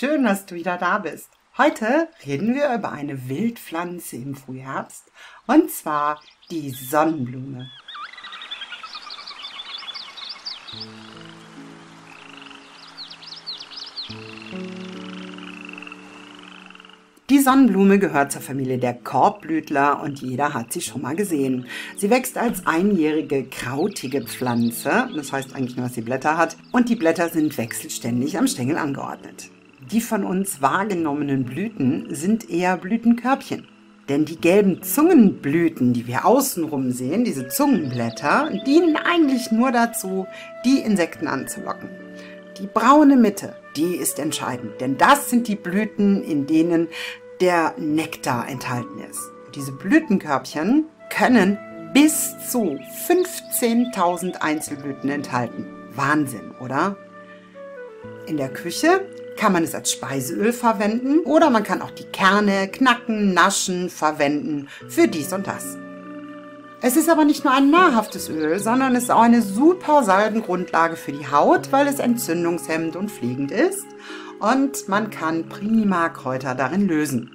schön, dass du wieder da bist. Heute reden wir über eine Wildpflanze im Frühherbst und zwar die Sonnenblume. Die Sonnenblume gehört zur Familie der Korbblütler und jeder hat sie schon mal gesehen. Sie wächst als einjährige krautige Pflanze, das heißt eigentlich nur, dass sie Blätter hat, und die Blätter sind wechselständig am Stängel angeordnet. Die von uns wahrgenommenen Blüten sind eher Blütenkörbchen. Denn die gelben Zungenblüten, die wir außenrum sehen, diese Zungenblätter, dienen eigentlich nur dazu, die Insekten anzulocken. Die braune Mitte, die ist entscheidend, denn das sind die Blüten, in denen der Nektar enthalten ist. Diese Blütenkörbchen können bis zu 15.000 Einzelblüten enthalten. Wahnsinn, oder? In der Küche kann man es als Speiseöl verwenden oder man kann auch die Kerne knacken, naschen, verwenden für dies und das. Es ist aber nicht nur ein nahrhaftes Öl, sondern es ist auch eine super Salbengrundlage für die Haut, weil es entzündungshemmend und pflegend ist und man kann prima Kräuter darin lösen.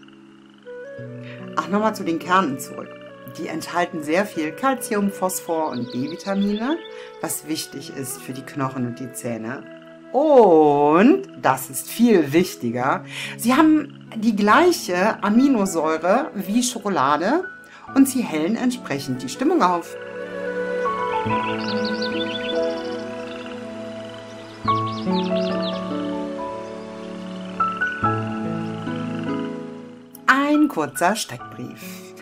Ach, nochmal zu den Kernen zurück. Die enthalten sehr viel Calcium, Phosphor und B-Vitamine, was wichtig ist für die Knochen und die Zähne. Und, das ist viel wichtiger, sie haben die gleiche Aminosäure wie Schokolade und sie hellen entsprechend die Stimmung auf. Ein kurzer Steckbrief.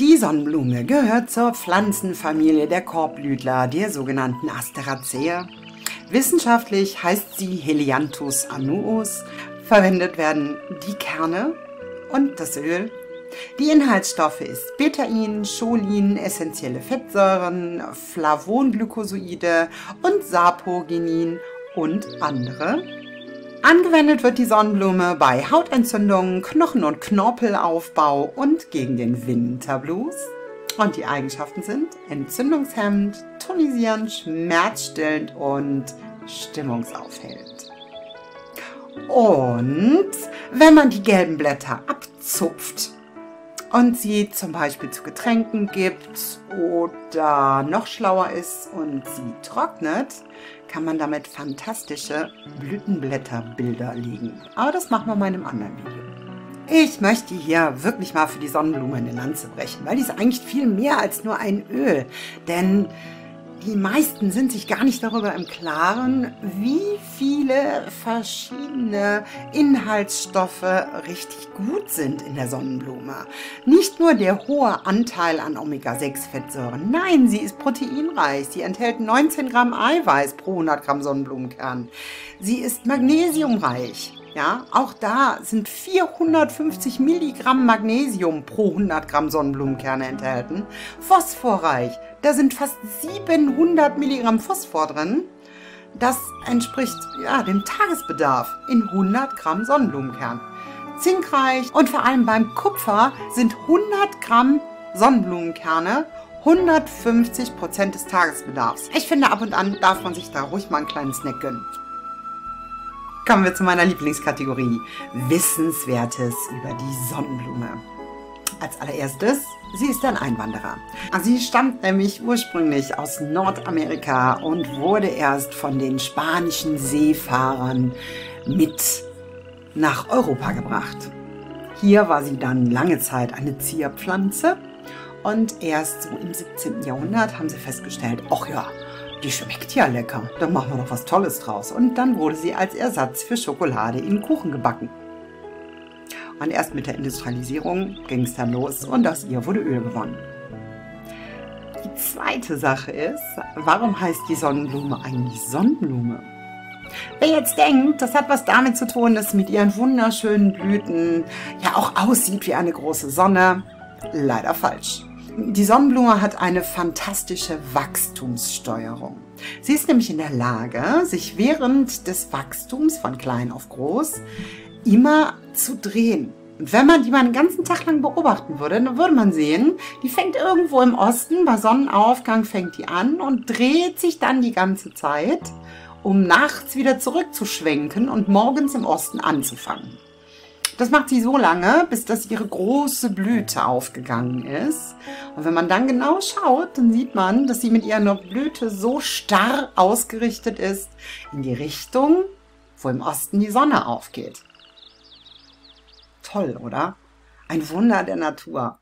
Die Sonnenblume gehört zur Pflanzenfamilie der Korbblütler, der sogenannten Asteraceae. Wissenschaftlich heißt sie Helianthus annuus. Verwendet werden die Kerne und das Öl die Inhaltsstoffe ist Betain, Cholin, essentielle Fettsäuren, Flavonglykosoide und Sapogenin und andere. Angewendet wird die Sonnenblume bei Hautentzündungen, Knochen- und Knorpelaufbau und gegen den Winterblues. Und die Eigenschaften sind entzündungshemmend, tonisierend, schmerzstillend und stimmungsaufhellend. Und wenn man die gelben Blätter abzupft, und sie zum Beispiel zu Getränken gibt oder noch schlauer ist und sie trocknet, kann man damit fantastische Blütenblätterbilder legen. Aber das machen wir mal in einem anderen Video. Ich möchte hier wirklich mal für die Sonnenblume eine Lanze brechen, weil die ist eigentlich viel mehr als nur ein Öl. Denn die meisten sind sich gar nicht darüber im Klaren, wie viele verschiedene Inhaltsstoffe richtig gut sind in der Sonnenblume. Nicht nur der hohe Anteil an Omega-6-Fettsäuren, nein, sie ist proteinreich. Sie enthält 19 Gramm Eiweiß pro 100 Gramm Sonnenblumenkern. Sie ist magnesiumreich. Ja, auch da sind 450 Milligramm Magnesium pro 100 Gramm Sonnenblumenkerne enthalten. Phosphorreich, da sind fast 700 Milligramm Phosphor drin. Das entspricht ja, dem Tagesbedarf in 100 Gramm Sonnenblumenkern. Zinkreich und vor allem beim Kupfer sind 100 Gramm Sonnenblumenkerne 150 Prozent des Tagesbedarfs. Ich finde, ab und an darf man sich da ruhig mal einen kleinen Snack gönnen. Kommen wir zu meiner Lieblingskategorie. Wissenswertes über die Sonnenblume. Als allererstes Sie ist ein Einwanderer. Sie stammt nämlich ursprünglich aus Nordamerika und wurde erst von den spanischen Seefahrern mit nach Europa gebracht. Hier war sie dann lange Zeit eine Zierpflanze und erst so im 17. Jahrhundert haben sie festgestellt, ach ja, die schmeckt ja lecker, da machen wir doch was Tolles draus. Und dann wurde sie als Ersatz für Schokolade in Kuchen gebacken. Und erst mit der Industrialisierung ging es dann los und aus ihr wurde Öl gewonnen. Die zweite Sache ist, warum heißt die Sonnenblume eigentlich Sonnenblume? Wer jetzt denkt, das hat was damit zu tun, dass mit ihren wunderschönen Blüten ja auch aussieht wie eine große Sonne, leider falsch. Die Sonnenblume hat eine fantastische Wachstumssteuerung. Sie ist nämlich in der Lage, sich während des Wachstums von klein auf groß immer zu drehen. Und wenn man die mal einen ganzen Tag lang beobachten würde, dann würde man sehen, die fängt irgendwo im Osten, bei Sonnenaufgang fängt die an und dreht sich dann die ganze Zeit um nachts wieder zurückzuschwenken und morgens im Osten anzufangen. Das macht sie so lange, bis dass ihre große Blüte aufgegangen ist. Und wenn man dann genau schaut, dann sieht man, dass sie mit ihrer Blüte so starr ausgerichtet ist in die Richtung, wo im Osten die Sonne aufgeht. Toll, oder? Ein Wunder der Natur.